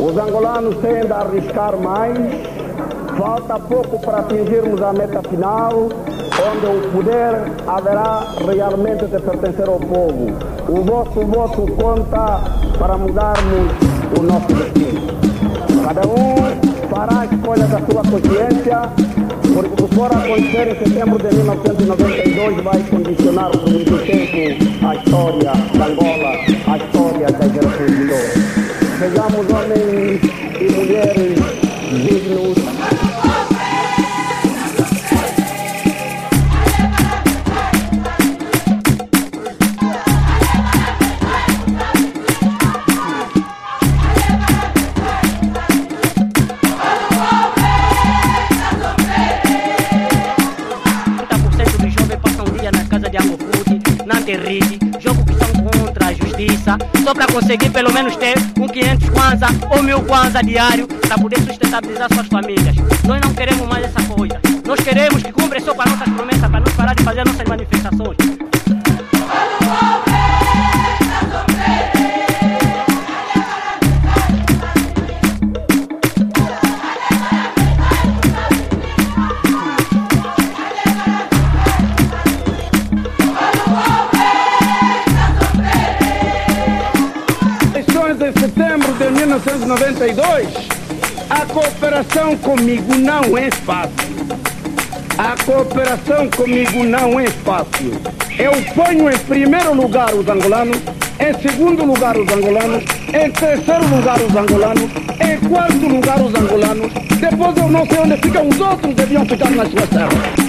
Os angolanos têm de arriscar mais. Falta pouco para atingirmos a meta final, onde o poder haverá realmente de pertencer ao povo. O vosso voto conta para mudarmos o nosso destino. Cada um fará a escolha da sua consciência, porque o que for acontecer em setembro de 1992 vai condicionar por muito tempo a história da Angola, a história das gerações vindouras. Sejamos homens e mulheres dignos. Dos jovens passam um dia na casa de Amofuti, na Terride, jogo que são contra a justiça, só para conseguir pelo menos ter um 500 kwanza ou mil kwanza diário para poder sustentabilizar suas famílias. Nós não queremos mais essa coisa. Nós queremos que cumpra só para nossas promessas, para nós parar de fazer nossas manifestações. 1992, a cooperação comigo não é fácil. A cooperação comigo não é fácil. Eu ponho em primeiro lugar os angolanos, em segundo lugar os angolanos, em terceiro lugar os angolanos, em quarto lugar os angolanos. Depois eu não sei onde ficam os outros, deviam ficar nas suas terras.